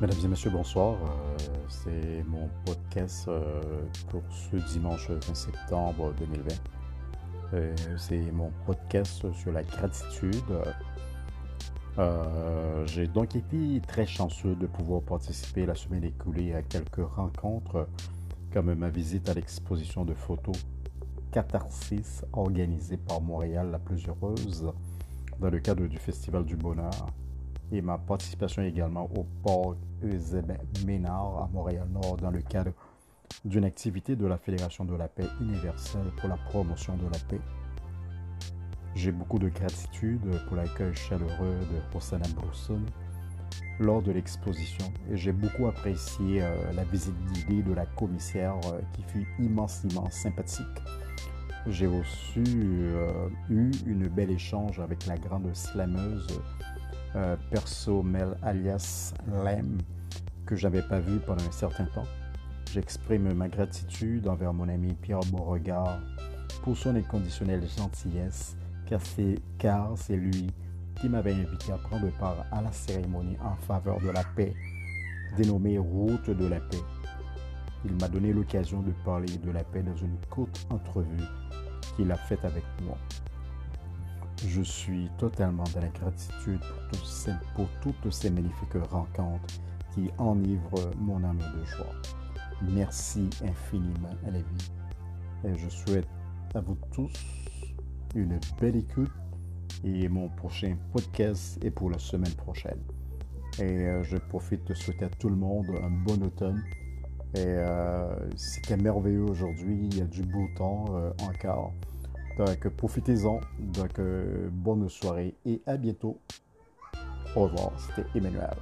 Mesdames et messieurs, bonsoir. Euh, c'est mon podcast euh, pour ce dimanche 20 septembre 2020. Euh, c'est mon podcast sur la gratitude. J'ai donc été très chanceux de pouvoir participer la semaine écoulée à quelques rencontres, comme ma visite à l'exposition de photos Catharsis organisée par Montréal la plus heureuse dans le cadre du Festival du Bonheur et ma participation également au port Eusebin Ménard à Montréal-Nord dans le cadre d'une activité de la Fédération de la paix universelle pour la promotion de la paix. J'ai beaucoup de gratitude pour l'accueil chaleureux de Rossana Brousson lors de l'exposition et j'ai beaucoup apprécié euh, la visite guidée de la commissaire euh, qui fut immensément sympathique. J'ai aussi euh, eu une belle échange avec la grande slameuse euh, perso Mel alias Lem que j'avais pas vu pendant un certain temps. J'exprime ma gratitude envers mon ami Pierre Beauregard pour son inconditionnelle gentillesse car c'est lui qui m'avait invité à prendre part à la cérémonie en faveur de la paix dénommée Route de la paix. Il m'a donné l'occasion de parler de la paix dans une courte entrevue qu'il a faite avec moi. Je suis totalement dans la gratitude pour, toutes ces magnifiques rencontres qui enivrent mon âme de joie. Merci infiniment à la vie. Et je souhaite à vous tous une belle écoute et mon prochain podcast est pour la semaine prochaine. Et euh, je profite de souhaiter à tout le monde un bon automne. Et euh, c'était merveilleux aujourd'hui, il y a du beau temps euh, encore. Donc, profitez-en. Donc, euh, bonne soirée et à bientôt. Au revoir. C'était Emmanuel.